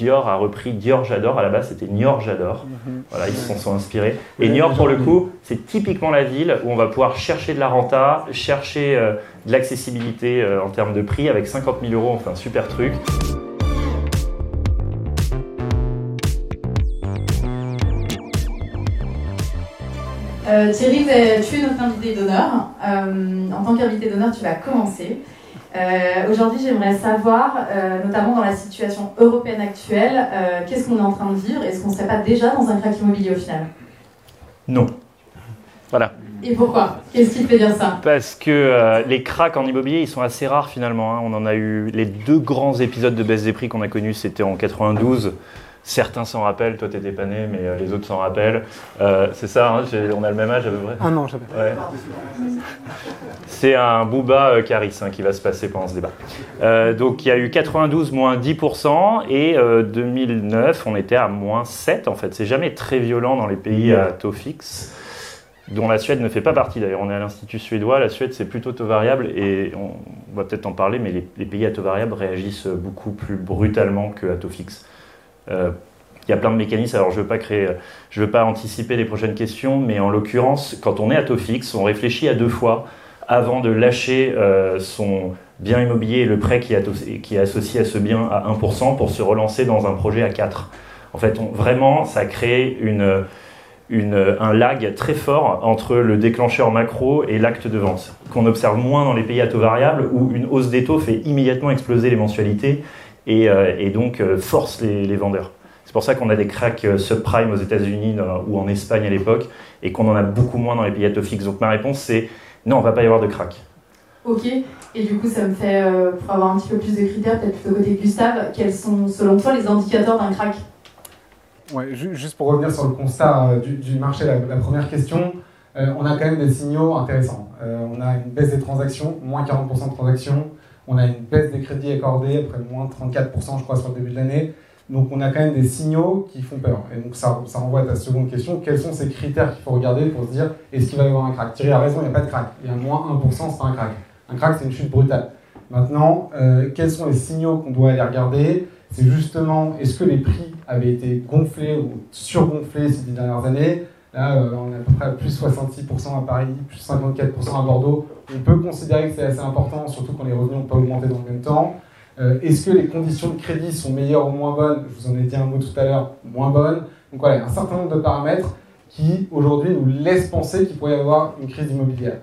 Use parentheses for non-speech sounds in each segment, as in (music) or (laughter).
Dior a repris Dior J'adore. À la base, c'était Niort J'adore. Mhm. Voilà, ils s'en sont inspirés. Et Niort, pour le coup, c'est typiquement la ville où on va pouvoir chercher de la renta, chercher euh, de l'accessibilité euh, en termes de prix. Avec 50 000 euros, on fait un super truc. Thierry, tu es notre invité d'honneur. en tant qu'invité d'honneur, tu vas commencer. Euh, aujourd'hui, j'aimerais savoir, euh, notamment dans la situation européenne actuelle, euh, qu'est-ce qu'on est en train de vivre? Est-ce qu'on ne serait pas déjà dans un crack immobilier au final? Non. Voilà. Et pourquoi? Qu'est-ce qui fait dire ça? Parce que les cracks en immobilier, ils sont assez rares finalement. Hein. On en a eu les deux grands épisodes de baisse des prix qu'on a connus, c'était en 92 Certains s'en rappellent, toi t'étais pas né, mais euh, les autres s'en rappellent. Euh, c'est ça, hein, on a le même âge à peu près? Ah non, jamais. Ouais. C'est un Booba euh, Caris hein, qui va se passer pendant ce débat. donc il y a eu 92 moins 10% et 2009 on était à moins 7 en fait. C'est jamais très violent dans les pays à taux fixe dont la Suède ne fait pas partie d'ailleurs. On est à l'Institut suédois, la Suède c'est plutôt taux variable et on, va peut-être en parler, mais les, les, pays à taux variable réagissent beaucoup plus brutalement que à taux fixe. Euh, il y a plein de mécanismes, alors je ne veux pas anticiper les prochaines questions, mais en l'occurrence, quand on est à taux fixe, on réfléchit à deux fois avant de lâcher euh, son bien immobilier et le prêt qui est, associé à ce bien à 1% pour se relancer dans un projet à 4. En fait, vraiment, ça crée un lag très fort entre le déclencheur macro et l'acte de vente, qu'on observe moins dans les pays à taux variable où une hausse des taux fait immédiatement exploser les mensualités euh, et, donc euh, force les, vendeurs. C'est pour ça qu'on a des cracks euh, subprime aux États-Unis ou en Espagne à l'époque et qu'on en a beaucoup moins dans les pays à taux fixe. Donc ma réponse c'est non, on va pas y avoir de crack. Ok, et du coup ça me fait, pour avoir un petit peu plus de critères, peut-être plutôt côté Gustave, quels sont selon toi les indicateurs d'un crack? Ouais, juste pour revenir sur le constat du, marché, la, première question, on a quand même des signaux intéressants. on a une baisse des transactions, moins 40% de transactions, on a une baisse des crédits accordés, après moins 34% je crois sur le début de l'année. Donc on a quand même des signaux qui font peur. Et donc ça, ça renvoie à ta seconde question, quels sont ces critères qu'il faut regarder pour se dire est-ce qu'il va y avoir un crack? Thierry a raison, il n'y a pas de crack. Il y a moins 1%, c'est un crack. Un crack, c'est une chute brutale. Maintenant, euh, quels sont les signaux qu'on doit aller regarder? C'est justement, est-ce que les prix avaient été gonflés ou surgonflés ces dernières années? Là, euh, on est à peu près à plus 66% à Paris, plus 54% à Bordeaux. On peut considérer que c'est assez important, surtout quand les revenus n'ont pas augmenté dans le même temps. Euh, est-ce que les conditions de crédit sont meilleures ou moins bonnes? Je vous en ai dit un mot tout à l'heure, moins bonnes. Donc voilà, un certain nombre de paramètres qui aujourd'hui nous laissent penser qu'il pourrait y avoir une crise immobilière.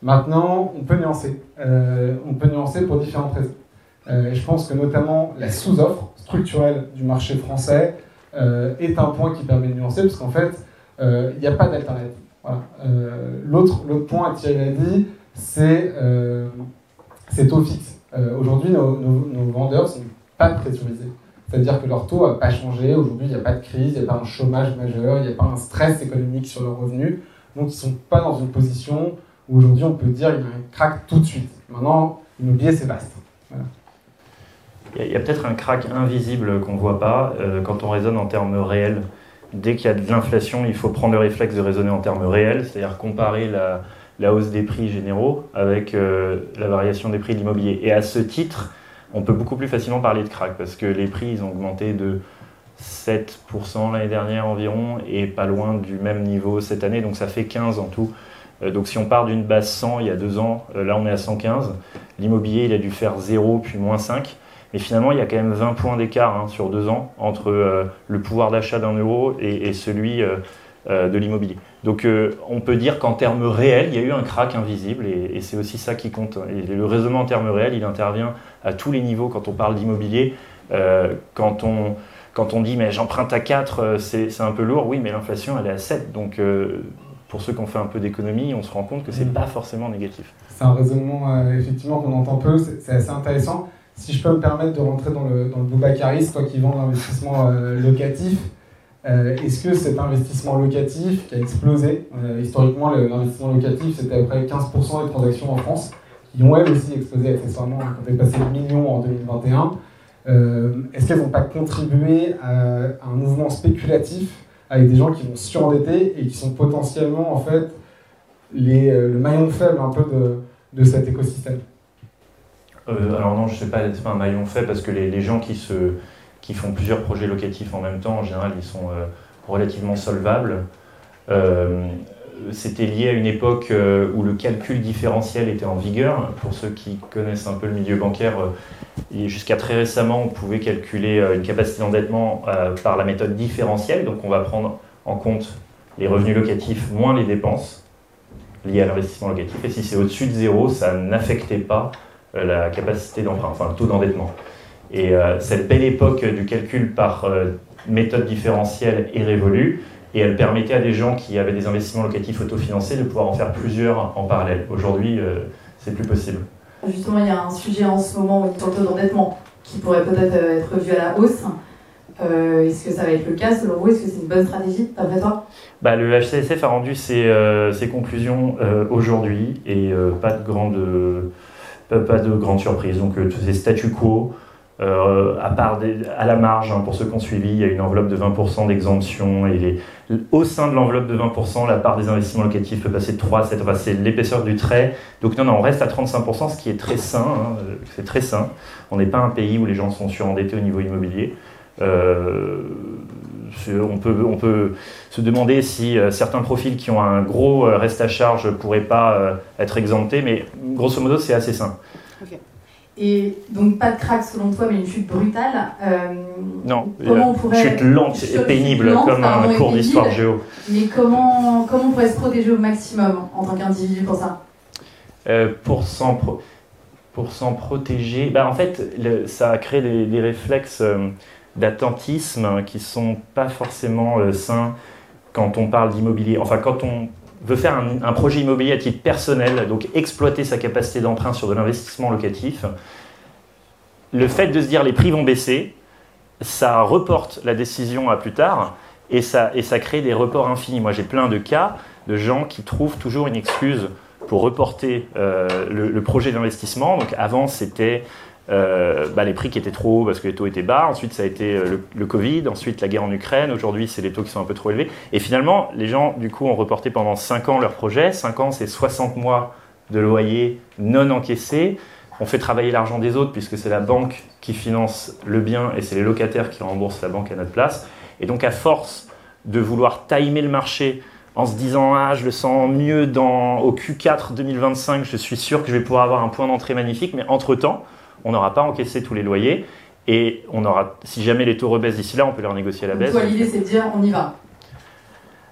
Maintenant, on peut nuancer. Euh, on peut nuancer pour différentes raisons. je pense que notamment la sous-offre structurelle du marché français est un point qui permet de nuancer, parce qu'en fait, il n'y a pas d'alternative. L'autre point, Thierry l'a dit, c'est euh, taux fixe. Euh, aujourd'hui, nos, vendeurs ne sont pas pressurisés. C'est-à-dire que leur taux n'a pas changé. Aujourd'hui, il n'y a pas de crise, il n'y a pas un chômage majeur, il n'y a pas un stress économique sur leurs revenus. Donc, ils ne sont pas dans une position où aujourd'hui on peut dire qu'il y a un crack tout de suite. Maintenant, l'immobilier, c'est vaste. Il y a, peut-être un crack invisible qu'on ne voit pas euh, quand on raisonne en termes réels. Dès qu'il y a de l'inflation, il faut prendre le réflexe de raisonner en termes réels, c'est-à-dire comparer la, hausse des prix généraux avec euh, la variation des prix de l'immobilier. Et à ce titre, on peut beaucoup plus facilement parler de crack parce que les prix ont augmenté de 7% l'année dernière environ et pas loin du même niveau cette année, donc ça fait 15 en tout. Euh, donc si on part d'une base 100 il y a deux ans, euh, là on est à 115. L'immobilier il a dû faire 0 puis moins 5. Mais finalement, il y a quand même 20 points d'écart hein, sur deux ans entre le pouvoir d'achat d'un euro et, et celui euh, de l'immobilier. Donc euh, on peut dire qu'en termes réels, il y a eu un crack invisible et, c'est aussi ça qui compte. Et le raisonnement en termes réels, il intervient à tous les niveaux quand on parle d'immobilier. Euh, quand, on, quand on dit mais j'emprunte à 4, c'est un peu lourd, oui, mais l'inflation elle est à 7. Donc pour ceux qui ont fait un peu d'économie, on se rend compte que c'est n'est mmh. pas forcément négatif. C'est un raisonnement effectivement qu'on entend peu, c'est assez intéressant. Si je peux me permettre de rentrer dans le, dans le toi qui vends l'investissement locatif, euh, est-ce que cet investissement locatif qui a explosé, euh, historiquement l'investissement locatif c'était à peu près 15% des transactions en France, qui ont elles aussi explosé accessoirement quand on est passé de millions en 2021, euh, est-ce qu'elles n'ont pas contribué à, un mouvement spéculatif avec des gens qui vont surendetter et qui sont potentiellement en fait les, le maillon faible un peu de, de cet écosystème? Alors non, je ne sais pas, c'est pas un maillon faible parce que les, gens qui font plusieurs projets locatifs en même temps, en général, ils sont relativement solvables. Euh, c'était lié à une époque euh, où le calcul différentiel était en vigueur. Pour ceux qui connaissent un peu le milieu bancaire, euh, jusqu'à très récemment, on pouvait calculer une capacité d'endettement par la méthode différentielle. Donc on va prendre en compte les revenus locatifs moins les dépenses liées à l'investissement locatif. Et si c'est au-dessus de zéro, ça n'affectait pas la capacité d'emprunt, enfin le taux d'endettement. Et cette belle époque du calcul par méthode différentielle est révolue et elle permettait à des gens qui avaient des investissements locatifs autofinancés de pouvoir en faire plusieurs en parallèle. Aujourd'hui, euh, c'est plus possible. Justement, il y a un sujet en ce moment sur le taux d'endettement qui pourrait peut-être euh, être vu à la hausse. Euh, est-ce que ça va être le cas selon vous? Est-ce que c'est une bonne stratégie d'après toi? Bah, Le HCSF a rendu ses, ses conclusions aujourd'hui et pas, de grande, pas de grande surprise. Donc tous ces statu quo, euh, à, part à la marge, hein, pour ceux qui ont suivi, il y a une enveloppe de 20% d'exemption. Et au sein de l'enveloppe de 20%, la part des investissements locatifs peut passer de 3 à 7. Enfin, c'est l'épaisseur du trait. Donc, non, non, on reste à 35%, ce qui est très sain. Hein, c'est très sain. On n'est pas un pays où les gens sont surendettés au niveau immobilier. Euh, on, peut, on peut se demander si euh, certains profils qui ont un gros reste à charge ne pourraient pas être exemptés, mais grosso modo, c'est assez sain. Et donc pas de crack selon toi, mais une chute brutale. Euh, non, comment on chute lente et pénible comme un cours d'histoire géo. Mais comment, comment on pourrait se protéger au maximum en tant qu'individu pour ça? Euh, Pour s'en pour s'en protéger, bah en fait, ça a créé des, réflexes euh, d'attentisme qui sont pas forcément sains quand on parle d'immobilier. Enfin, quand on veut faire un, projet immobilier à titre personnel, donc exploiter sa capacité d'emprunt sur de l'investissement locatif, le fait de se dire les prix vont baisser, ça reporte la décision à plus tard et ça, et ça crée des reports infinis. Moi, j'ai plein de cas de gens qui trouvent toujours une excuse pour reporter euh, le, projet d'investissement. Donc avant, c'était euh, bah, les prix qui étaient trop hauts parce que les taux étaient bas. Ensuite, ça a été euh, le, Covid. Ensuite, la guerre en Ukraine. Aujourd'hui, c'est les taux qui sont un peu trop élevés. Et finalement, les gens, du coup, ont reporté pendant 5 ans leur projet. 5 ans, c'est 60 mois de loyer non encaissé. On fait travailler l'argent des autres puisque c'est la banque qui finance le bien et c'est les locataires qui remboursent la banque à notre place. Et donc, à force de vouloir timer le marché en se disant ah je le sens mieux dans au Q4 2025, je suis sûr que je vais pouvoir avoir un point d'entrée magnifique, mais entre temps on n'aura pas encaissé tous les loyers. Et on aura, si jamais les taux rebaissent d'ici là, on peut leur négocier à la baisse. Toi, l'idée, c'est de dire on y va.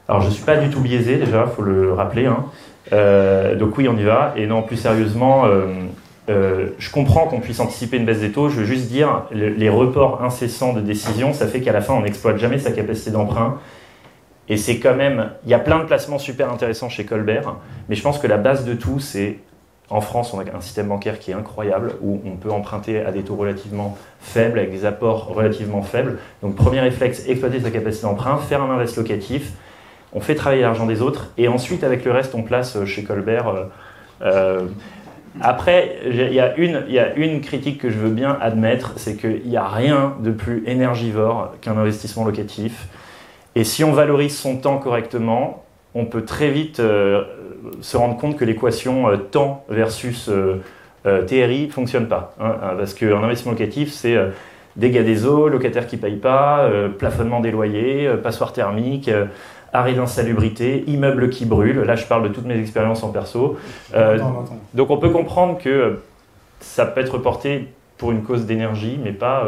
Alors, je ne suis pas du tout biaisé, déjà, il faut le rappeler. Hein. Euh, donc, oui, on y va. Et non, plus sérieusement, euh, euh, je comprends qu'on puisse anticiper une baisse des taux. Je veux juste dire, les reports incessants de décision, ça fait qu'à la fin, on n'exploite jamais sa capacité d'emprunt. Et c'est quand même. Il y a plein de placements super intéressants chez Colbert, mais je pense que la base de tout, c'est en France, on a un système bancaire qui est incroyable, où on peut emprunter à des taux relativement faibles, avec des apports relativement faibles. Donc, premier réflexe, exploiter sa capacité d'emprunt, faire un invest locatif, on fait travailler l'argent des autres, et ensuite, avec le reste, on place euh, chez Colbert. Euh, euh, après, il y, y a une critique que je veux bien admettre, c'est qu'il n'y a rien de plus énergivore qu'un investissement locatif. Et si on valorise son temps correctement, on peut très vite se rendre compte que l'équation euh, temps versus euh, euh, TRI ne fonctionne pas. Hein, parce qu'un investissement locatif, c'est dégâts des eaux, locataires qui ne payent pas, plafonnement des loyers, passoire thermique, arrêt d'insalubrité, immeubles qui brûlent. Là, je parle de toutes mes expériences en perso. donc, on peut comprendre que ça peut être reporté pour une cause d'énergie, mais pas,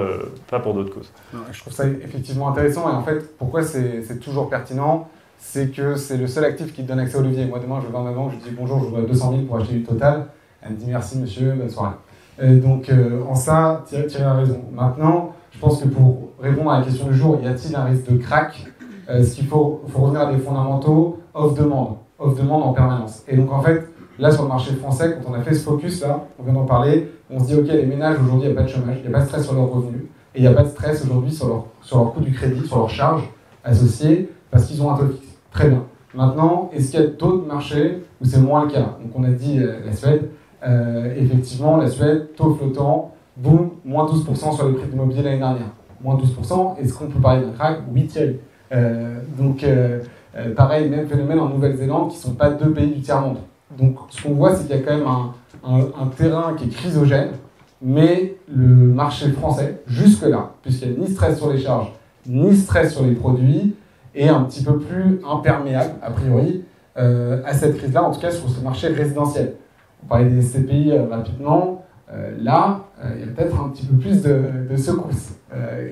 pas pour d'autres causes. Je trouve ça effectivement intéressant. Et en fait, pourquoi c'est toujours pertinent c'est que c'est le seul actif qui te donne accès au levier. Moi, demain, je vais voir ma banque, je dis bonjour, je vois 200 000 pour acheter du total. Elle me dit merci, monsieur, bonne soirée. donc, euh, en ça, Thierry, a raison. Maintenant, je pense que pour répondre à la question du jour, y a-t-il un risque de crack? Euh, qu'il faut, revenir à des fondamentaux? Off-demande, off-demande en permanence. Et donc, en fait, là, sur le marché français, quand on a fait ce focus, là, on vient d'en parler, on se dit, OK, les ménages, aujourd'hui, il n'y a pas de chômage, il n'y a pas de stress sur leurs revenus, et il n'y a pas de stress aujourd'hui sur leur, sur leur coût du crédit, sur leurs charges associées, parce qu'ils ont un taux fixe. Très bien. Maintenant, est-ce qu'il y a d'autres marchés où c'est moins le cas? Donc on a dit euh, la Suède. Euh, effectivement, la Suède, taux flottant, boum, moins 12% sur le prix de l'immobilier l'année dernière. Moins 12%, est-ce qu'on peut parler d'un crack? Oui, Thierry. Euh, donc pareil, même phénomène en Nouvelle-Zélande, qui ne sont pas deux pays du tiers-monde. Donc ce qu'on voit, c'est qu'il y a quand même un, un, terrain qui est chrysogène, mais le marché français, jusque-là, puisqu'il n'y a ni stress sur les charges, ni stress sur les produits, est un petit peu plus imperméable, a priori, euh, à cette crise-là, en tout cas sur ce marché résidentiel. On parlait des CPI euh, rapidement. Euh, là, il y a peut-être un petit peu plus de, de secousses.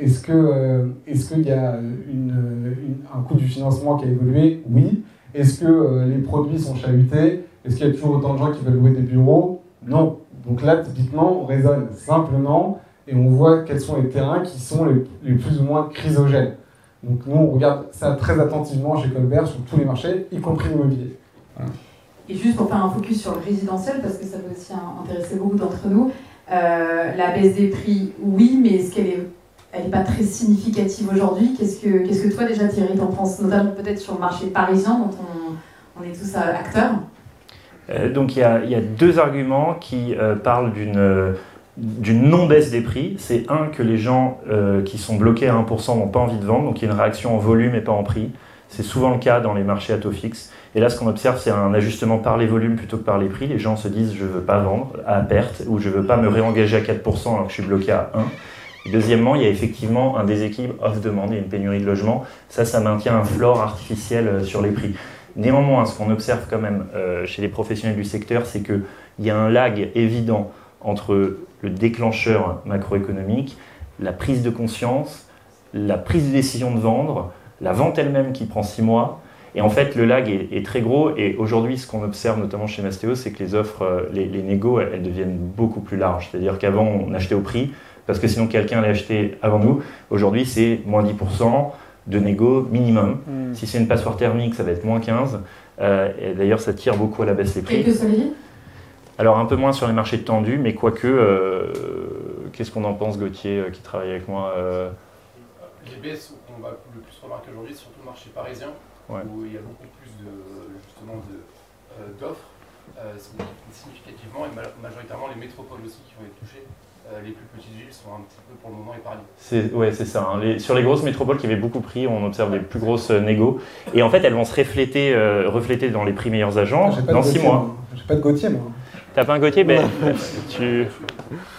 est-ce que est-ce qu'il y a un coût du financement qui a évolué? Oui. Est-ce que les produits sont chahutés? Est-ce qu'il y a toujours autant de gens qui veulent louer des bureaux? Non. Donc là, typiquement, on raisonne simplement et on voit quels sont les terrains qui sont les, les plus ou moins chrysogènes. Donc nous, on regarde ça très attentivement chez Colbert sur tous les marchés, y compris l'immobilier. Et juste pour faire un focus sur le résidentiel, parce que ça peut aussi intéresser beaucoup d'entre nous, euh, la baisse des prix, oui, mais est-ce qu'elle est, elle n'est pas très significative aujourd'hui? Qu'est-ce que, qu'est-ce que toi déjà Thierry t'en penses, notamment peut-être sur le marché parisien dont on, on est tous euh, acteurs? Euh, Donc il y, a, y, a, deux arguments qui parlent d'une d'une non-baisse des prix, c'est un que les gens euh, qui sont bloqués à 1% n'ont pas envie de vendre, donc il y a une réaction en volume et pas en prix. C'est souvent le cas dans les marchés à taux fixe. Et là, ce qu'on observe, c'est un ajustement par les volumes plutôt que par les prix. Les gens se disent je ne veux pas vendre à perte ou je ne veux pas me réengager à 4% alors que je suis bloqué à 1. deuxièmement, il y a effectivement un déséquilibre off-demande et une pénurie de logement. Ça, ça maintient un floor artificiel euh, sur les prix. Néanmoins, ce qu'on observe quand même euh, chez les professionnels du secteur, c'est qu'il y a un lag évident entre le déclencheur macroéconomique, la prise de conscience, la prise de décision de vendre, la vente elle-même qui prend six mois. Et en fait, le lag est, très gros. Et aujourd'hui, ce qu'on observe notamment chez Mastéo, c'est que les offres, euh, les, les négos, elles, deviennent beaucoup plus larges. C'est-à-dire qu'avant, on achetait au prix, parce que sinon quelqu'un l'a acheté avant nous. Aujourd'hui, c'est moins 10% de négo minimum. Hmm. Si c'est une passoire thermique, ça va être moins 15%. Euh, et d'ailleurs, ça tire beaucoup à la baisse les prix. Et que alors un peu moins sur les marchés tendus, mais quoique, euh, qu'est-ce qu'on en pense Gauthier euh, qui travaille avec moi euh Les baisses qu'on va le plus remarquer aujourd'hui, c'est surtout le marché parisien, où il y a beaucoup plus de, justement d'offres significativement, et majoritairement les métropoles aussi qui vont être touchées. les plus petites villes sont un petit peu pour le moment épargnées. C'est, ouais, c'est ça. Hein. sur les grosses métropoles qui avaient beaucoup pris, on observe des plus grosses négos. Et en fait, elles vont se refléter, refléter dans les prix meilleurs agents dans six mois. J'ai pas de Gauthier, moi. T'as pas un Gauthier ben, (laughs) Tu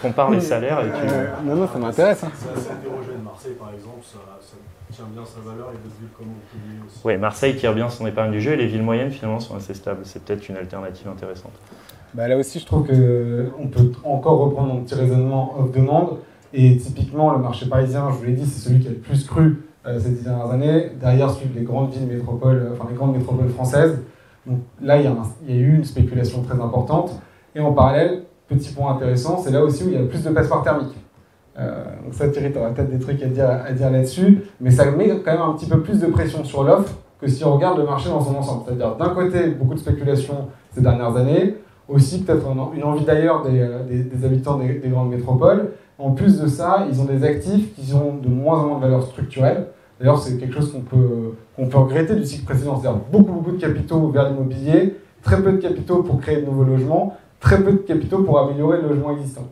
compares les salaires et tu. non, non, ça m'intéresse. Hein. C'est assez hétérogène. Marseille, par exemple, ça, tient bien sa valeur et d'autres villes comme Montpellier aussi. Oui, Marseille tire bien son épargne du jeu et les villes moyennes, finalement, sont assez stables. C'est peut-être une alternative intéressante. Bah, là aussi, je trouve qu'on peut encore reprendre un petit raisonnement off-demande. Et typiquement, le marché parisien, je vous l'ai dit, c'est celui qui a le plus cru euh, ces dix dernières années. Derrière suivent les grandes villes métropoles, enfin les grandes métropoles françaises. Donc là, il y, il y a eu une spéculation très importante. Et en parallèle, petit point intéressant, c'est là aussi où il y a plus de passeports thermiques. Euh, donc ça, Thierry, tu auras peut-être des trucs à dire, là-dessus, mais ça met quand même un petit peu plus de pression sur l'offre que si on regarde le marché dans son ensemble. C'est-à-dire, d'un côté, beaucoup de spéculation ces dernières années, aussi peut-être une envie d'ailleurs des, des, habitants des, des, grandes métropoles. En plus de ça, ils ont des actifs qui ont de moins en moins de valeur structurelle. D'ailleurs, c'est quelque chose qu'on peut, qu'on peut regretter du cycle précédent, c'est-à-dire beaucoup, beaucoup de capitaux vers l'immobilier, très peu de capitaux pour créer de nouveaux logements, très peu de capitaux pour améliorer le logement existant.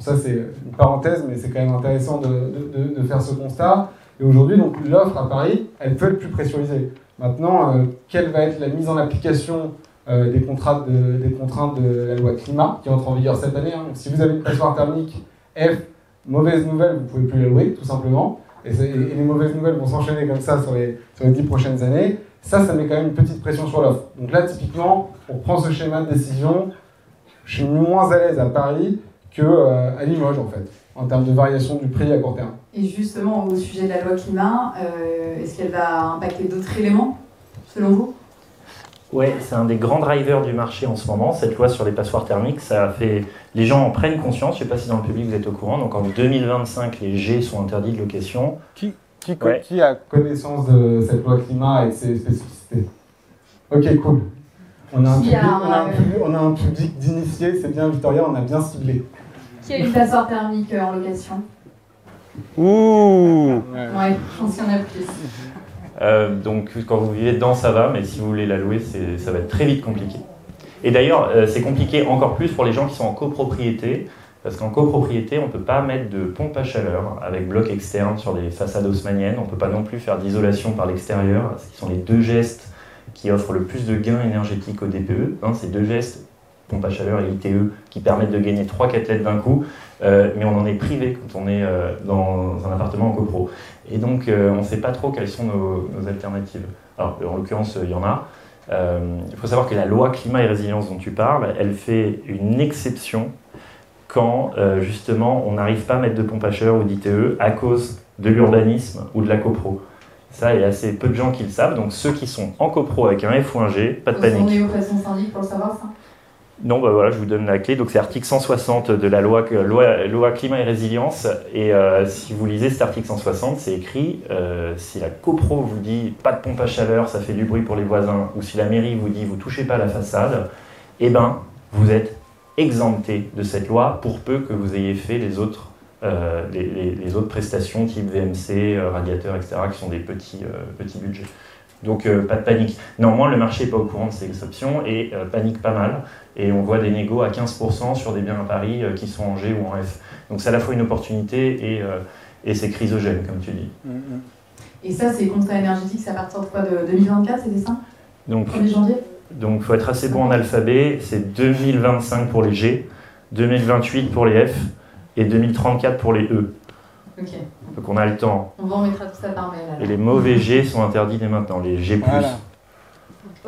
ça, c'est une parenthèse, mais c'est quand même intéressant de, de, faire ce constat. Et aujourd'hui, donc l'offre à Paris, elle peut être plus pressurisée. Maintenant, euh, quelle va être la mise en application euh, des, contrats de, des contraintes de la loi climat qui entre en vigueur cette année hein. Si vous avez une passoire thermique F, mauvaise nouvelle, vous ne pouvez plus la louer, tout simplement. Et, et les mauvaises nouvelles vont s'enchaîner comme ça sur les, sur les 10 prochaines années. Ça, ça met quand même une petite pression sur l'offre. Donc là, typiquement, on prend ce schéma de décision, je suis moins à l'aise à Paris qu'à euh, Limoges, en fait, en termes de variation du prix à court terme. Et justement, au sujet de la loi climat, euh, est-ce qu'elle va impacter d'autres éléments, selon vous? Oui, c'est un des grands drivers du marché en ce moment, cette loi sur les passoires thermiques. Ça fait... Les gens en prennent conscience, je ne sais pas si dans le public vous êtes au courant, donc en 2025, les G sont interdits de location. Qui, qui, qui a connaissance de cette loi climat et de ses spécificités? Ok, cool. On a, un public, d'initiés, c'est bien Victoria, on a bien ciblé. Qui a une passoire thermique euh, en location? Ouh Ouais, je pense qu'il y en a plus. Euh, donc quand vous vivez dedans, ça va, mais si vous voulez la louer, ça va être très vite compliqué. Et d'ailleurs, euh, c'est compliqué encore plus pour les gens qui sont en copropriété, parce qu'en copropriété, on ne peut pas mettre de pompe à chaleur avec bloc externe sur des façades haussmanniennes, on ne peut pas non plus faire d'isolation par l'extérieur, ce qui sont les deux gestes qui offre le plus de gains énergétiques au DPE. Hein, ces deux gestes pompe à chaleur et ITE qui permettent de gagner 3-4 lettres d'un coup, euh, mais on en est privé quand on est euh, dans un appartement en copro. Et donc euh, on ne sait pas trop quelles sont nos, alternatives. Alors en l'occurrence, il y en a. Il faut savoir que la loi climat et résilience dont tu parles, elle fait une exception quand justement on n'arrive pas à mettre de pompe à chaleur ou d'ITE à cause de l'urbanisme ou de la copro. Ça, il y a assez peu de gens qui le savent. Donc ceux qui sont en copro avec un F ou un G, pas de panique. On est au syndic pour le savoir ça? Non, bah voilà, je vous donne la clé. Donc c'est article 160 de la loi, loi, climat et résilience. Et euh, si vous lisez cet article 160, c'est écrit euh, si la copro vous dit pas de pompe à chaleur, ça fait du bruit pour les voisins, ou si la mairie vous dit vous touchez pas à la façade, eh ben vous êtes exempté de cette loi pour peu que vous ayez fait les autres, euh, les, autres prestations type VMC, radiateur, etc., qui sont des petits, petits budgets. Donc pas de panique. Néanmoins, le marché n'est pas au courant de ces exceptions et panique pas mal et on voit des négos à 15% sur des biens à Paris euh, qui sont en G ou en F. Donc c'est à la fois une opportunité et, euh, et c'est chrysogène, comme tu dis. Mm, mm. Et ça, c'est contrat énergétique, c'est à partir de quoi De 2024, c'était ça? Donc, 1er janvier? Donc il faut être assez bon en alphabet. C'est 2025 pour les G, 2028 pour les F et 2034 pour les E. Ok. Donc on a le temps. On va en mettre tout ça par mail. Et les mauvais G sont interdits dès maintenant, les G+.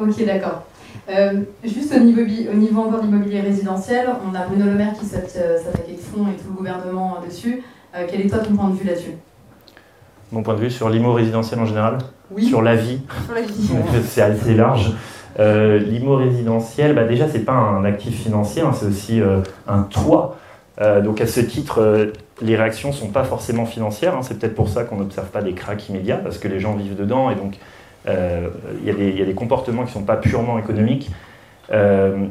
Ok, d'accord. Euh, juste au niveau, au niveau encore d'immobilier résidentiel, on a Bruno Le Maire qui euh, s'attaque avec fond et tout le gouvernement dessus. Euh, quel est toi ton point de vue là-dessus? Mon point de vue sur l'immo résidentiel en général? Oui. Sur la vie. (laughs) c'est assez large. l'immo résidentiel, bah déjà, c'est pas un actif financier, hein, c'est aussi un toit. Donc à ce titre, les réactions sont pas forcément financières. Hein. c'est peut-être pour ça qu'on n'observe pas des cracks immédiats, parce que les gens vivent dedans et donc euh, il y, a des comportements qui ne sont pas purement économiques. Euh,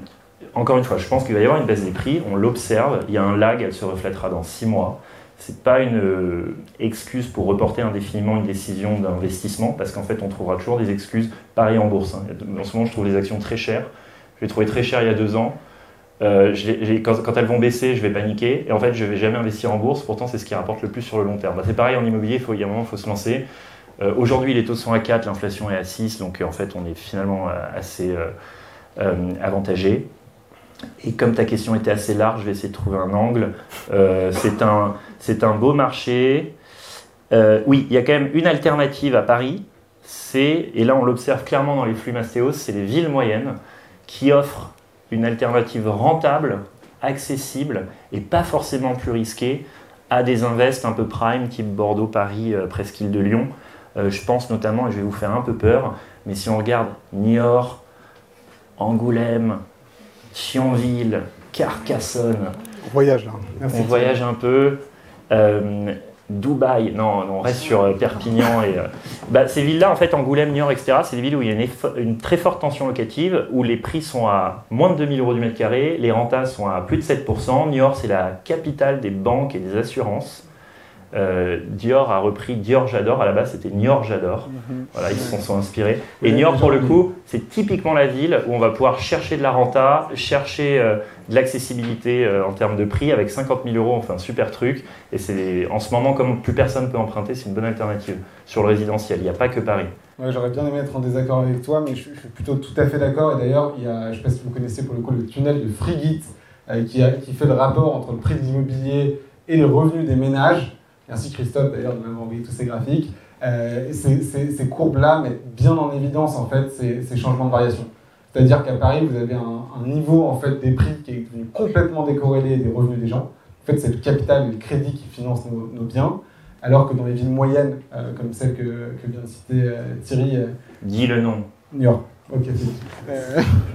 encore une fois, je pense qu'il va y avoir une baisse des prix, on l'observe, il y a un lag, elle se reflètera dans six mois. Ce n'est pas une euh, excuse pour reporter indéfiniment une décision d'investissement, parce qu'en fait, on trouvera toujours des excuses. Pareil en bourse. Hein. En ce moment, je trouve les actions très chères. Je les trouvais très chères il y a deux ans. Quand, elles vont baisser, je vais paniquer. Et en fait, je ne vais jamais investir en bourse. Pourtant, c'est ce qui rapporte le plus sur le long terme. Bah, c'est pareil en immobilier, il, y a un moment, il faut se lancer. Euh, aujourd'hui, les taux sont à 4, l'inflation est à 6, donc en fait, on est finalement euh, assez euh, avantagé. Et comme ta question était assez large, je vais essayer de trouver un angle. c'est un, un, beau marché. oui, il y a quand même une alternative à Paris. C'est, et là on l'observe clairement dans les flux Mastéos, c'est les villes moyennes qui offrent une alternative rentable, accessible et pas forcément plus risquée à des invests un peu prime type Bordeaux, Paris, Presqu'île de Lyon. Euh, je pense notamment, et je vais vous faire un peu peur, mais si on regarde Niort, Angoulême, Thionville, Carcassonne. On voyage là. on voyage un peu. Euh, Dubaï, non, on reste sur euh, Perpignan. Et, bah, ces villes-là, en fait, Angoulême, Niort, etc., c'est des villes où il y a une, très forte tension locative, où les prix sont à moins de 2000 euros du mètre carré, les rentas sont à plus de 7%. Niort, c'est la capitale des banques et des assurances. Euh, Dior a repris Dior J'adore. À la base, c'était Niort J'adore. Mhm. Voilà, ils se sont, inspirés. Et Niort, pour le coup, c'est typiquement la ville où on va pouvoir chercher de la renta, chercher euh, de l'accessibilité euh, en termes de prix avec 50 000 euros. Enfin, super truc. Et c'est en ce moment, comme plus personne peut emprunter, c'est une bonne alternative sur le résidentiel. Il n'y a pas que Paris. J'aurais bien aimé être en désaccord avec toi, mais je, suis plutôt tout à fait d'accord. Et d'ailleurs, il y a, je ne sais pas si vous connaissez pour le coup le tunnel de Frigit qui, qui fait le rapport entre le prix de l'immobilier et les revenus des ménages. Merci Christophe d'ailleurs de m'avoir envoyé tous ces graphiques. Euh, ces, courbes-là mettent bien en évidence en fait ces, changements de variation. C'est-à-dire qu'à Paris, vous avez un, niveau en fait des prix qui est complètement décorrélé des revenus des gens. En fait, c'est le capital et le crédit qui financent nos, biens, alors que dans les villes moyennes, euh, comme celle que, que, vient de citer euh, Thierry. Dis le nom. New York. Ok,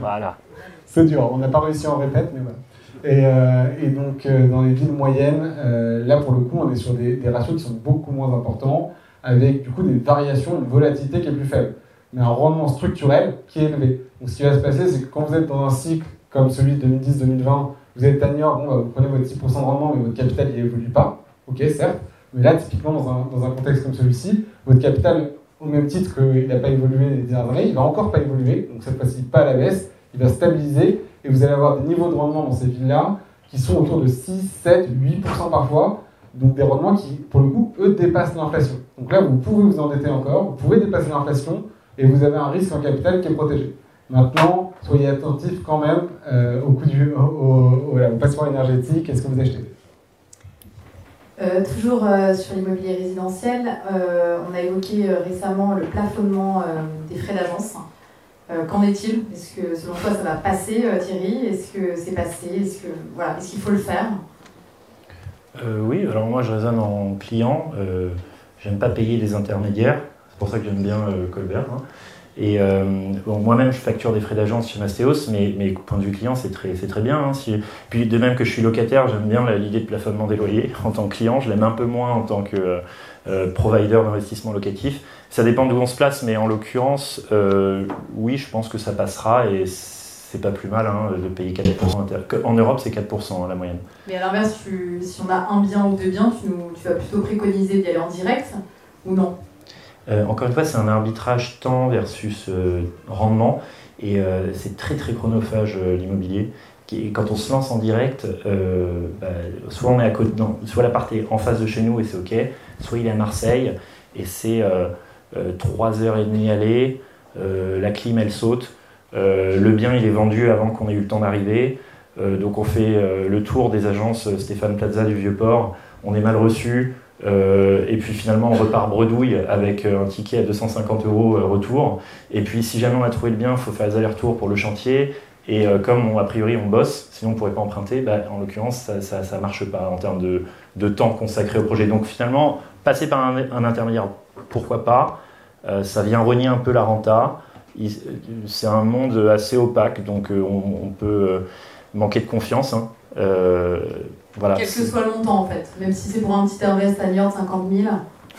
Voilà. C'est dur, on n'a pas réussi à en répéter, mais voilà. Euh, et, donc, euh, dans les villes moyennes, euh, là, pour le coup, on est sur des, ratios qui sont beaucoup moins importants, avec du coup des variations, une volatilité qui est plus faible, mais un rendement structurel qui est élevé. Donc, ce qui va se passer, c'est que quand vous êtes dans un cycle comme celui de 2010-2020, vous êtes à bon, bah, vous prenez votre 6% de rendement, mais votre capital, il évolue pas. Ok, certes. Mais là, typiquement, dans un, dans un contexte comme celui-ci, votre capital, au même titre qu'il n'a pas évolué les dernières années, il va encore pas évoluer. Donc, cette fois-ci, pas à la baisse. Il va stabiliser et vous allez avoir des niveaux de rendement dans ces villes-là qui sont autour de 6, 7, 8% parfois, donc des rendements qui, pour le coup, eux, dépassent l'inflation. Donc là, vous pouvez vous endetter encore, vous pouvez dépasser l'inflation, et vous avez un risque en capital qui est protégé. Maintenant, soyez attentifs quand même au coût du au, passeport énergétique est ce que vous achetez. toujours sur l'immobilier résidentiel, on a évoqué récemment le plafonnement des frais d'agence. Qu'en est-il? Est-ce que selon toi ça va passer, Thierry? Est-ce que c'est passé? Est-ce que voilà, est-ce qu'il faut le faire? Oui, alors moi je raisonne en client. J'aime pas payer les intermédiaires. C'est pour ça que j'aime bien Colbert. Hein. Et euh, moi-même, je facture des frais d'agence chez Mastéos, mais, mais point de vue client, c'est très, très bien. Hein. puis de même que je suis locataire, j'aime bien l'idée de plafonnement des loyers (laughs) en tant que client. Je l'aime un peu moins en tant que euh, euh, provider d'investissement locatif. Ça dépend d'où on se place, mais en l'occurrence, oui, je pense que ça passera et c'est pas plus mal hein, de payer 4%. En Europe, c'est 4% hein, la moyenne. Mais à l'inverse, si on a un bien ou deux biens, tu, tu vas plutôt préconiser d'y aller en direct ou non? Euh, encore une fois, c'est un arbitrage temps versus euh, rendement. Et euh, c'est très très chronophage l'immobilier. Et quand on se lance en direct, bah, soit on est à côté, soit l'appart est en face de chez nous et c'est ok, soit il est à Marseille et c'est 3h30 aller, la clim elle saute, le bien il est vendu avant qu'on ait eu le temps d'arriver, donc on fait le tour des agences Stéphane Plaza du Vieux-Port, on est mal reçu, euh, et puis finalement, on repart bredouille avec euh, un ticket à 250 euros euh, retour. Et puis, si jamais on a trouvé le bien, il faut faire les allers-retours pour le chantier. Et comme a priori on bosse, sinon on ne pourrait pas emprunter, bah, en l'occurrence ça ne marche pas en termes de, temps consacré au projet. Donc finalement, passer par un, intermédiaire, pourquoi pas Ça vient renier un peu la renta. C'est un monde assez opaque, donc on, peut manquer de confiance. Hein. Quel que soit le montant en fait, même si c'est pour un petit invest à New York 50 000.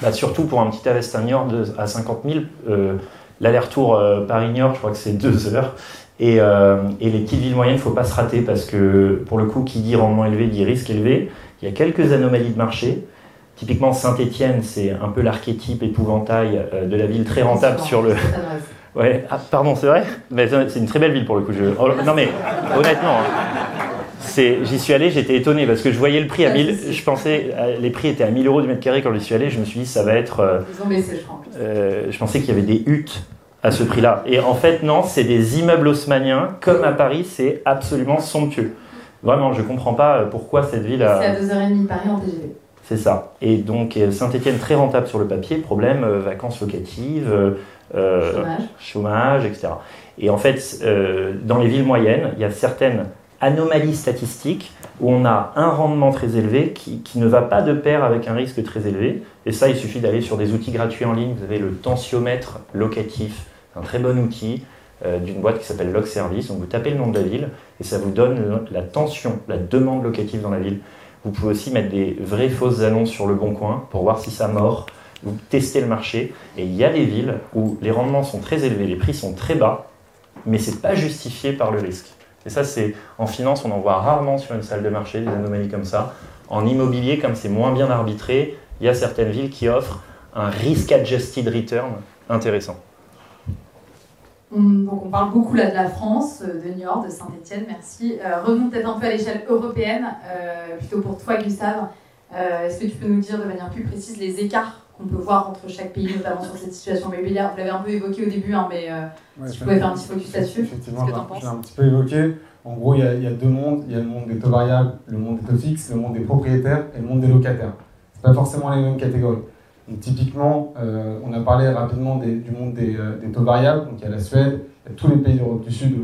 Bah, surtout pour un petit invest à New York à 50 000, euh, l'aller-retour euh, Paris-New York, je crois que c'est deux heures. Et, euh, et, les petites villes moyennes, il ne faut pas se rater parce que pour le coup, qui dit rendement élevé dit risque élevé. Il y a quelques anomalies de marché. Typiquement, Saint-Étienne, c'est un peu l'archétype épouvantail de la ville très rentable sur le. (laughs) Ouais, ah, pardon, c'est vrai? Mais c'est une très belle ville pour le coup. Je... Oh, non mais honnêtement, hein j'y suis allé, j'étais étonné parce que je voyais le prix à 1000, je pensais, euh, les prix étaient à 1000 euros du mètre carré quand j'y suis allé, je me suis dit ça va être. Euh, Ils ont baissé, je crois. Euh, je pensais qu'il y avait des huttes à ce prix-là. Et en fait, non, c'est des immeubles haussmanniens, comme à Paris, c'est absolument somptueux. Vraiment, je ne comprends pas pourquoi cette ville a. C'est à 2h30 Paris en TGV. C'est ça. Et donc, Saint-Etienne, très rentable sur le papier, problème, vacances locatives, chômage. chômage, etc. Et en fait, dans les villes moyennes, il y a certaines anomalie statistique où on a un rendement très élevé qui, ne va pas de pair avec un risque très élevé. Et ça, il suffit d'aller sur des outils gratuits en ligne. Vous avez le tensiomètre locatif, un très bon outil euh, d'une boîte qui s'appelle Log Service. Donc vous tapez le nom de la ville et ça vous donne la tension, la demande locative dans la ville. Vous pouvez aussi mettre des vraies fausses annonces sur le bon coin pour voir si ça mord. Vous testez le marché et il y a des villes où les rendements sont très élevés, les prix sont très bas, mais ce n'est pas justifié par le risque. Et ça, c'est en finance, on en voit rarement sur une salle de marché des anomalies comme ça. En immobilier, comme c'est moins bien arbitré, il y a certaines villes qui offrent un risk-adjusted return intéressant. Donc on parle beaucoup là de la France, de New York, de Saint-Etienne, merci. Euh, revenons peut-être un peu à l'échelle européenne, euh, plutôt pour toi Gustave. Euh, est-ce que tu peux nous dire de manière plus précise les écarts qu'on peut voir entre chaque pays, notamment sur cette situation? Immobilière Vous l'avez un peu évoqué au début, hein, mais tu pouvais faire un petit focus là-dessus. Effectivement, je l'ai un petit peu évoqué. En gros, il y, a, il y, a, deux mondes. Il y a le monde des taux variables, le monde des taux fixes, le monde des propriétaires et le monde des locataires. Ce pas forcément les mêmes catégories. Donc, typiquement, euh, on a parlé rapidement du monde des, euh, des, taux variables. Donc, il y a la Suède, il y a tous les pays d'Europe du Sud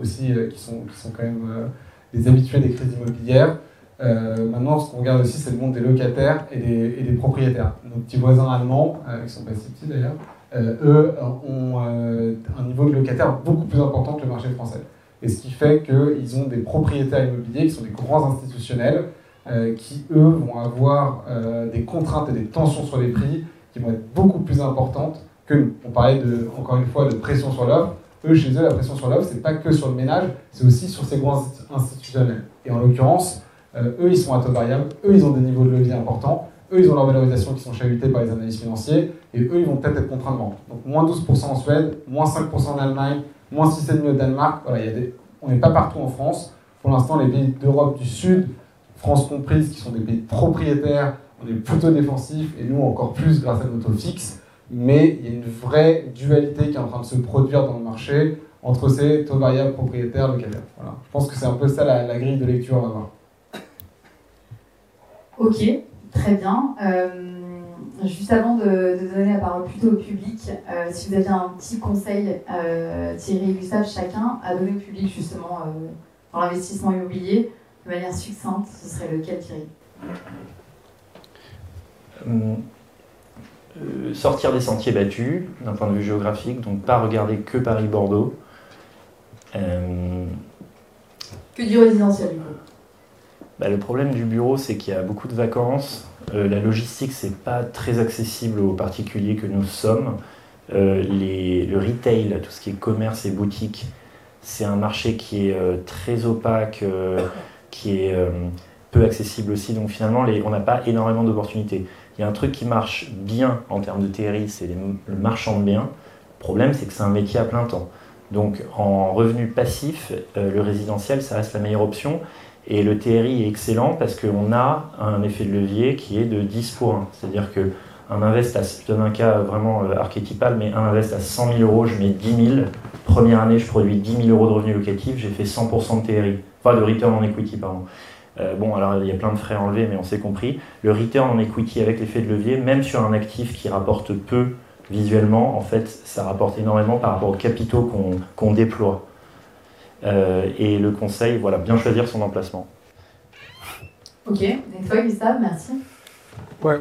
aussi euh, qui, sont, qui sont quand même des habitués des crises immobilières. maintenant, ce qu'on regarde aussi, c'est le monde des locataires et des, et des propriétaires. Nos petits voisins allemands, qui sont pas si petits d'ailleurs, eux ont un niveau de locataires beaucoup plus important que le marché français et ce qui fait qu'ils ont des propriétaires immobiliers qui sont des grands institutionnels euh, qui, eux, vont avoir euh, des contraintes et des tensions sur les prix qui vont être beaucoup plus importantes que nous. On parlait, de, encore une fois, de pression sur l'offre. Eux, chez eux, la pression sur l'offre, c'est pas que sur le ménage, c'est aussi sur ces grands institutionnels. Et en l'occurrence, euh, eux, ils sont à taux variable, eux, ils ont des niveaux de levier importants, eux, ils ont leur valorisation qui sont chahutés par les analyses financiers, et eux, ils vont peut-être être contraints de vendre. Donc, moins 12% en Suède, moins 5% en Allemagne, moins 6,5 au Danemark. Voilà, il y a on n'est pas partout en France. Pour l'instant, les pays d'Europe du Sud, France comprise, qui sont des pays propriétaires, on est plutôt défensifs, et nous encore plus grâce à notre fixe. Mais il y a une vraie dualité qui est en train de se produire dans le marché entre ces taux variables propriétaires locataires. Voilà. Je pense que c'est un peu ça la, grille de lecture à avoir. Ok, très bien. Euh, juste avant de, donner la parole plutôt au public, euh, si vous aviez un petit conseil, euh, Thierry et Gustave, chacun, à donner au public justement dans l'investissement immobilier, de manière succincte, ce serait lequel Thierry? Sortir des sentiers battus d'un point de vue géographique, donc pas regarder que Paris-Bordeaux. que du résidentiel du bah, le problème du bureau, c'est qu'il y a beaucoup de vacances. Euh, la logistique, c'est pas très accessible aux particuliers que nous sommes. Euh, le retail, tout ce qui est commerce et boutique, c'est un marché qui est euh, très opaque, (laughs) qui est peu accessible aussi. Donc finalement, on n'a pas énormément d'opportunités. Il y a un truc qui marche bien en termes de TRI, c'est le marchand de biens. Le problème, c'est que c'est un métier à plein temps. Donc en revenu passif, le résidentiel, ça reste la meilleure option. Et le TRI est excellent parce qu'on a un effet de levier qui est de 10 pour 1. C'est-à-dire que un invest, à, je donne un cas vraiment euh, archétypal, mais un invest à 100 000 euros, je mets 10 000. Première année, je produis 10 000 euros de revenus locatifs, j'ai fait 100% de TRI. Enfin, de return on equity, pardon. Euh, bon, alors il y a plein de frais enlevés, mais on s'est compris. Le return on equity avec l'effet de levier, même sur un actif qui rapporte peu visuellement, en fait, ça rapporte énormément par rapport aux capitaux qu'on déploie. Euh, et le conseil, voilà, bien choisir son emplacement. Ok, et toi Gustave, merci. Ouais,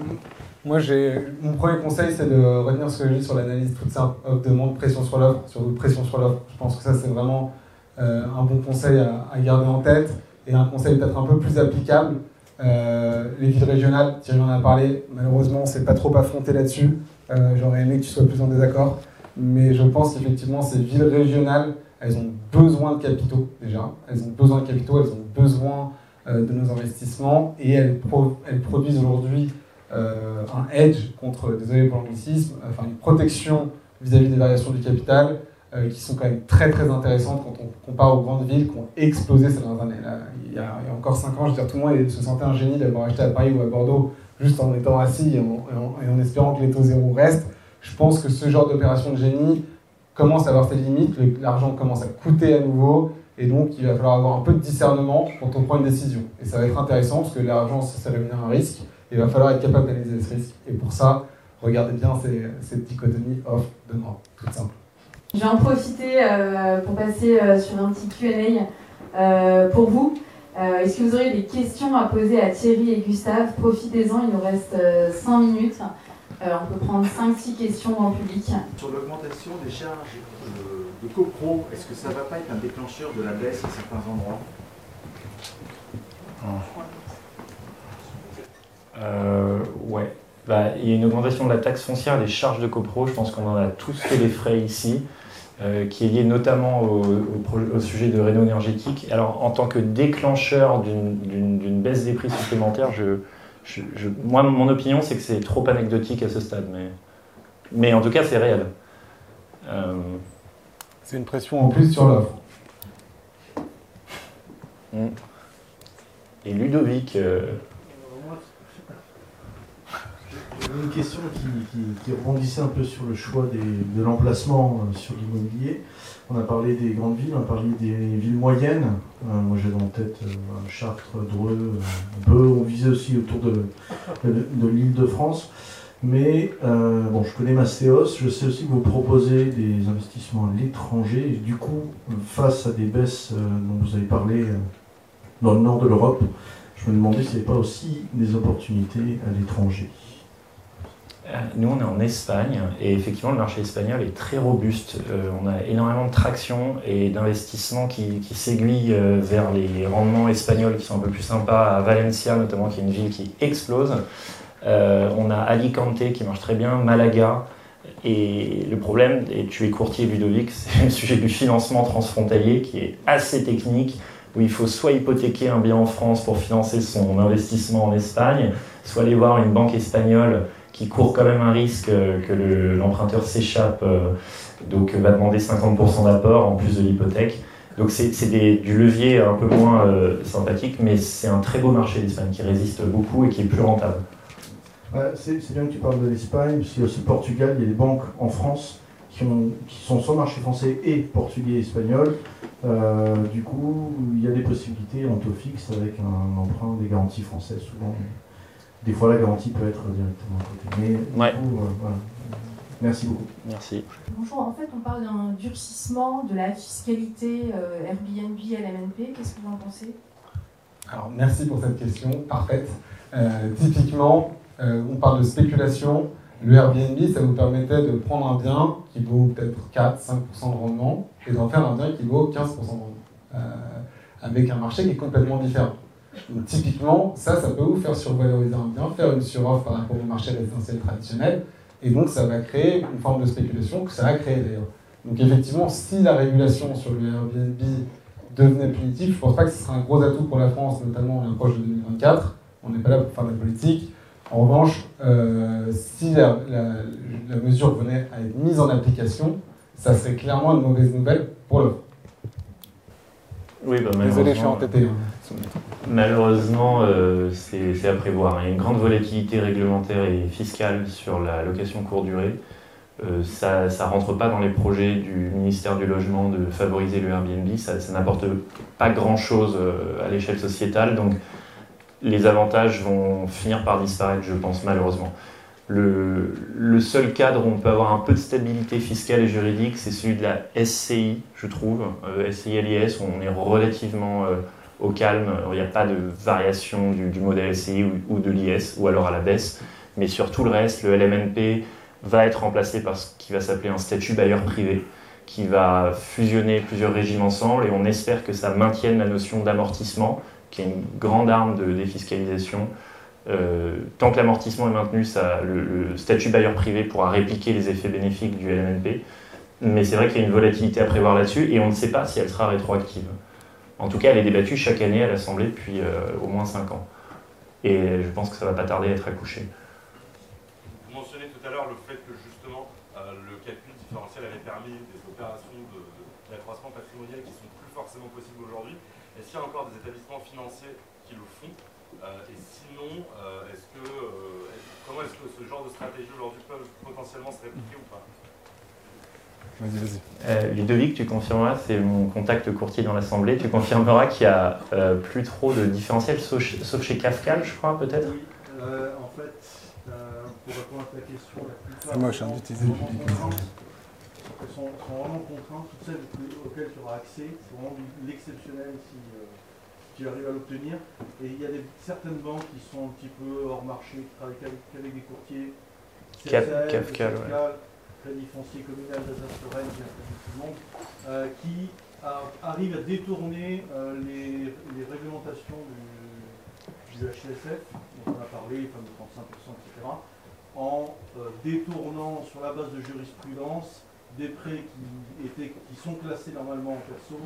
moi j'ai mon premier conseil c'est de revenir ce que j'ai dit sur l'analyse toute simple de demande, pression sur l'offre, sur pression sur l'offre. Je pense que ça c'est vraiment euh, un bon conseil à, garder en tête et un conseil peut-être un peu plus applicable. Euh, les villes régionales, Thierry en a parlé, malheureusement on s'est pas trop affronté là-dessus. J'aurais aimé que tu sois plus en désaccord, mais je pense qu'effectivement ces villes régionales elles ont besoin de capitaux déjà, elles ont besoin de capitaux, elles ont besoin euh, de nos investissements et elles, produisent aujourd'hui euh, un hedge contre, désolé pour l'anglicisme, enfin une protection vis-à-vis des variations du capital euh, qui sont quand même très très intéressantes quand on compare aux grandes villes qui ont explosé ces dernières années. il, y a, encore 5 ans, je veux dire, tout le monde se sentait un génie d'avoir acheté à Paris ou à Bordeaux juste en étant assis et en espérant que les taux zéro restent. Je pense que ce genre d'opération de génie, commence à avoir ses limites, l'argent commence à coûter à nouveau, et donc il va falloir avoir un peu de discernement quand on prend une décision. Et ça va être intéressant parce que l'argent, ça rémunère un risque, et il va falloir être capable d'analyser ce risque. Et pour ça, regardez bien ces, cette dichotomie off de noir, tout simple. Je vais en profiter euh, pour passer euh, sur un petit QA euh, pour vous. Est-ce que vous auriez des questions à poser à Thierry et Gustave? Profitez-en, il nous reste 5 minutes. Euh, on peut prendre 5-6 questions dans le public. Sur l'augmentation des charges de, copro, est-ce que ça ne va pas être un déclencheur de la baisse à certains endroits? Euh, Ouais. Bah, il y a une augmentation de la taxe foncière des charges de copro. Je pense qu'on en a tous fait les frais ici, euh, qui est lié notamment au, sujet de réno énergétique. Alors, en tant que déclencheur d'une baisse des prix supplémentaires, je, moi, mon opinion, c'est que c'est trop anecdotique à ce stade, mais, mais en tout cas, c'est réel. Euh, c'est une pression en plus sur l'offre. Hmm. Et Ludovic. Euh... une question qui, rebondissait un peu sur le choix de l'emplacement euh, sur l'immobilier. On a parlé des grandes villes, on a parlé des villes moyennes. Euh, moi j'ai en tête euh, Chartres, Dreux, peut on visait aussi autour de, de, l'île de France. Mais bon, je connais Mastéos, je sais aussi que vous proposez des investissements à l'étranger. du coup, face à des baisses dont vous avez parlé dans le nord de l'Europe, je me demandais s'il n'y avait pas aussi des opportunités à l'étranger. Euh, nous, on est en Espagne et effectivement, le marché espagnol est très robuste. Euh, on a énormément de traction et d'investissements qui, s'aiguillent euh, vers les rendements espagnols qui sont un peu plus sympas, à Valencia notamment, qui est une ville qui explose. on a Alicante qui marche très bien, Malaga. Et le problème, et tu es courtier Ludovic, (laughs) c'est le sujet du financement transfrontalier qui est assez technique, où il faut soit hypothéquer un bien en France pour financer son investissement en Espagne, soit aller voir une banque espagnole qui court quand même un risque euh, que l'emprunteur s'échappe, euh, donc va demander 50% d'apport en plus de l'hypothèque. Donc c'est du levier un peu moins euh, sympathique, mais c'est un très beau marché l'Espagne qui résiste beaucoup et qui est plus rentable. c'est bien que tu parles de l'Espagne, parce qu'il y a aussi le Portugal, il y a des banques en France qui, ont, qui sont sur le marché français et portugais et espagnol. du coup, il y a des possibilités en taux fixe avec un emprunt des garanties françaises souvent. Des fois, la garantie peut être directement à côté. Mais du coup, voilà. Merci beaucoup. Merci. Bonjour, en fait, on parle d'un durcissement de la fiscalité euh, Airbnb LMNP. Qu'est-ce que vous en pensez? Alors, merci pour cette question, parfaite. Euh, typiquement, euh, on parle de spéculation. Le Airbnb, ça vous permettait de prendre un bien qui vaut peut-être 4-5% de rendement et d'en faire un bien qui vaut 15% de rendement. avec un marché qui est complètement différent. Donc, typiquement, ça, ça peut vous faire survaloriser un bien, faire une suroffre par rapport au marché résidentiel traditionnel et donc, ça va créer une forme de spéculation que ça a créé d'ailleurs. Donc, effectivement, si la régulation sur le Airbnb devenait punitive, je ne pense pas que ce serait un gros atout pour la France, notamment on approche de 2024. On n'est pas là pour faire de la politique. En revanche, euh, si la, mesure venait à être mise en application, ça serait clairement une mauvaise nouvelle pour l'offre. Oui, bah, Désolé, je suis entêté. Malheureusement, euh, c'est à prévoir. Il y a une grande volatilité réglementaire et fiscale sur la location courte durée. Euh, ça ne rentre pas dans les projets du ministère du Logement de favoriser le Airbnb. Ça, n'apporte pas grand-chose euh, à l'échelle sociétale. Donc les avantages vont finir par disparaître, je pense, malheureusement. Le, seul cadre où on peut avoir un peu de stabilité fiscale et juridique, c'est celui de la SCI, je trouve. SCI-LIS, où on est relativement au calme. Il n'y a pas de variation du, modèle SCI ou, de l'IS, ou alors à la baisse. Mais sur tout le reste, le LMNP va être remplacé par ce qui va s'appeler un statut bailleur privé, qui va fusionner plusieurs régimes ensemble, et on espère que ça maintienne la notion d'amortissement, qui est une grande arme de défiscalisation. Euh, tant que l'amortissement est maintenu, le, statut bailleur privé pourra répliquer les effets bénéfiques du LMNP. Mais c'est vrai qu'il y a une volatilité à prévoir là-dessus, et on ne sait pas si elle sera rétroactive. En tout cas, elle est débattue chaque année à l'Assemblée depuis euh, au moins 5 ans. Et je pense que ça va pas tarder à être accouché. Vous mentionnez tout à l'heure le fait que justement euh, le calcul différentiel avait permis des opérations d'accroissement patrimonial qui sont plus forcément possibles aujourd'hui. Est-ce qu'il y a encore des établissements financiers qui le font? Euh, Et sinon, est-ce comment est-ce que ce genre de stratégie aujourd'hui peut potentiellement se répliquer ou pas? Vas-y, vas-y. Euh, Ludovic, tu confirmeras, c'est mon contact courtier dans l'Assemblée, tu confirmeras qu'il n'y a euh, plus trop de différentiels, sauf, chez Kafka, je crois, peut-être? Oui, euh, en fait, euh, pour répondre à ta question, la plupart c'est moche hein, d'utiliser le public. Sont, sont vraiment contraintes, toutes celles auxquelles tu auras accès, c'est vraiment l'exceptionnel si tu arrives à l'obtenir. Et il y a des, certaines banques qui sont un petit peu hors marché, qui travaillent qu'avec des courtiers. Kafka, ouais. Crédit foncier communal d'Alsace-Lorraine, euh, qui arrive à détourner euh, les, réglementations du, du, HCSF, dont on a parlé, enfin de 35%, etc., en euh, détournant sur la base de jurisprudence des prêts qui, étaient, qui sont classés normalement en perso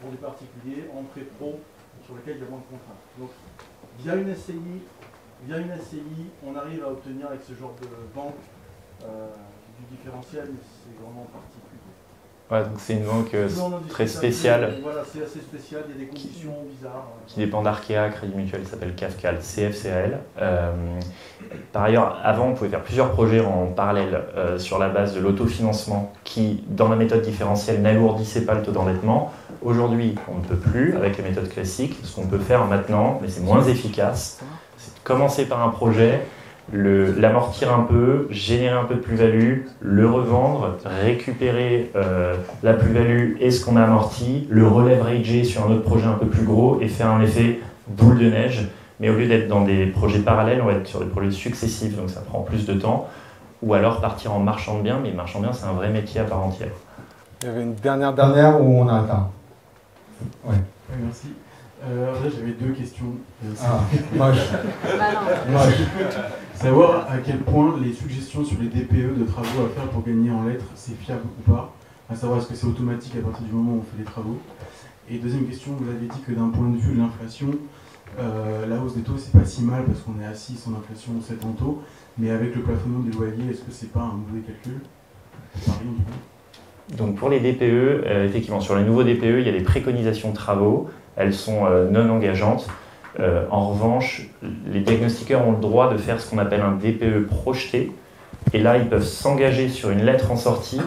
pour des particuliers en prêt pro sur lesquels il y a moins de contraintes. Donc, via une SCI, via une SCI, on arrive à obtenir avec ce genre de banque différentiel, c'est vraiment particulier. Ouais, donc c'est une banque euh, très spéciale. Voilà, c'est assez spécial, il y a des conditions bizarres. Qui dépend d'Arkea, Crédit Mutuel, s'appelle CAFCAL, CFCL. Euh, par ailleurs, avant, on pouvait faire plusieurs projets en parallèle euh, sur la base de l'autofinancement qui, dans la méthode différentielle, n'alourdissait pas le taux d'endettement. Aujourd'hui, on ne peut plus avec les méthodes classiques. Ce qu'on peut faire maintenant, mais c'est moins efficace, c'est commencer par un projet, l'amortir un peu, générer un peu de plus-value, le revendre, récupérer euh, la plus-value et ce qu'on a amorti, le releverager sur un autre projet un peu plus gros et faire un effet boule de neige. Mais au lieu d'être dans des projets parallèles, on va être sur des projets successifs, donc ça prend plus de temps. Ou alors partir en marchand de biens, mais marchand de biens, c'est un vrai métier à part entière. Il y avait une dernière dernière où on a atteint. Ouais. Merci. Euh, là, j'avais deux questions. Ah, moche. Bah (laughs) Savoir à quel point les suggestions sur les DPE de travaux à faire pour gagner en lettres, c'est fiable ou pas. À savoir, est-ce que c'est automatique à partir du moment où on fait les travaux. Et deuxième question, vous avez dit que d'un point de vue de l'inflation, euh, la hausse des taux, c'est pas si mal parce qu'on est assis sans inflation 7 en taux. Mais avec le plafonnement des loyers, est-ce que c'est pas un mauvais calcul? Donc pour les DPE, euh, effectivement, sur les nouveaux DPE, il y a des préconisations de travaux elles sont euh, non engageantes. Euh, en revanche, les diagnostiqueurs ont le droit de faire ce qu'on appelle un DPE projeté. Et là, ils peuvent s'engager sur une lettre en sortie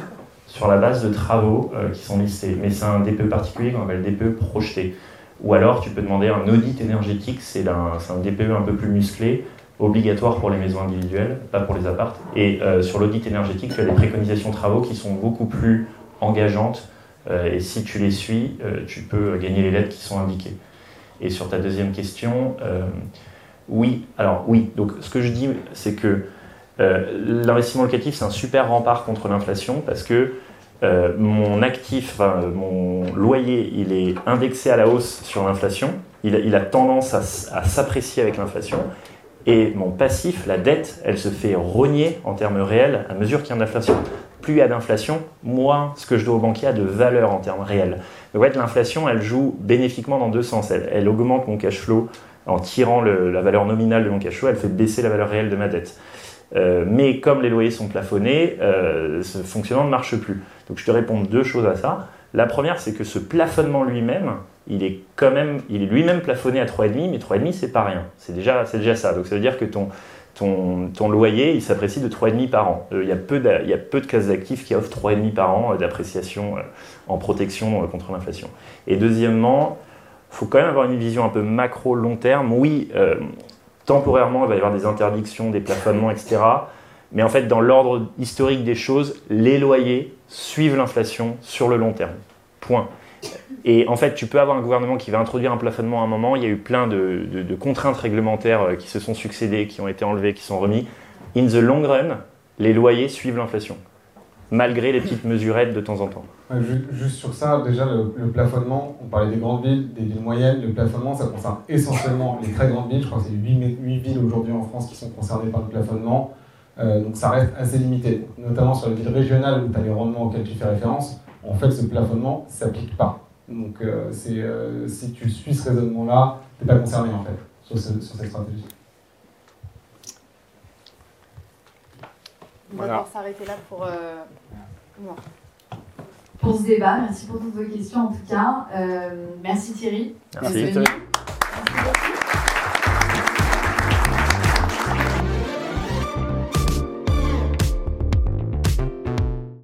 sur la base de travaux qui sont listés. Mais c'est un DPE particulier qu'on appelle DPE projeté. Ou alors, tu peux demander un audit énergétique, c'est un, DPE un peu plus musclé, obligatoire pour les maisons individuelles, pas pour les appartes. Et euh, sur l'audit énergétique, tu as des préconisations de travaux qui sont beaucoup plus engageantes. Euh, et si tu les suis, euh, tu peux gagner les lettres qui sont indiquées. Et sur ta deuxième question, oui, alors oui, donc ce que je dis, c'est que l'investissement locatif, c'est un super rempart contre l'inflation parce que mon actif, mon loyer, il est indexé à la hausse sur l'inflation. Il, a tendance à s'apprécier avec l'inflation. Et mon passif, la dette, elle se fait rogner en termes réels à mesure qu'il y a de l'inflation. Plus il y a d'inflation, moins ce que je dois au banquier a de valeur en termes réels. Donc en fait, l'inflation, elle joue bénéfiquement dans deux sens. Elle, augmente mon cash flow en tirant la valeur nominale de mon cash flow, elle fait baisser la valeur réelle de ma dette. Euh, mais comme les loyers sont plafonnés, euh, ce fonctionnement ne marche plus. Donc je te réponds deux choses à ça. La première, c'est que ce plafonnement lui-même, il est quand même, il est lui-même plafonné à 3,5, mais 3,5 c'est pas rien. C'est déjà, c'est déjà ça. Donc ça veut dire que ton, ton, loyer, il s'apprécie de 3,5 par an. Euh, il, y a peu de, il d'actifs qui offrent 3,5 par an euh, d'appréciation euh, en protection contre l'inflation. Et deuxièmement, il faut quand même avoir une vision un peu macro long terme. Oui, temporairement, il va y avoir des interdictions, des plafonnements, etc. Mais en fait, dans l'ordre historique des choses, les loyers suivent l'inflation sur le long terme. Point. Et en fait, tu peux avoir un gouvernement qui va introduire un plafonnement à un moment. Il y a eu plein de, contraintes réglementaires euh, qui se sont succédées, qui ont été enlevées, qui sont remis. In the long run, les loyers suivent l'inflation, malgré les petites mesurettes de temps en temps. Juste sur ça, déjà, le, plafonnement, on parlait des grandes villes, des villes moyennes. Le plafonnement, ça concerne essentiellement les très grandes villes. Je crois que c'est 8, 8 villes aujourd'hui en France qui sont concernées par le plafonnement. Euh, donc ça reste assez limité. Notamment sur les villes régionales où tu as les rendements auxquels tu fais référence, en fait, ce plafonnement ne s'applique pas. Donc, euh, euh, si tu suis ce raisonnement-là, tu n'es pas concerné en fait sur, cette stratégie. On va s'arrêter là pour, euh, pour ce débat. Merci pour toutes vos questions en tout cas. merci Thierry. Merci.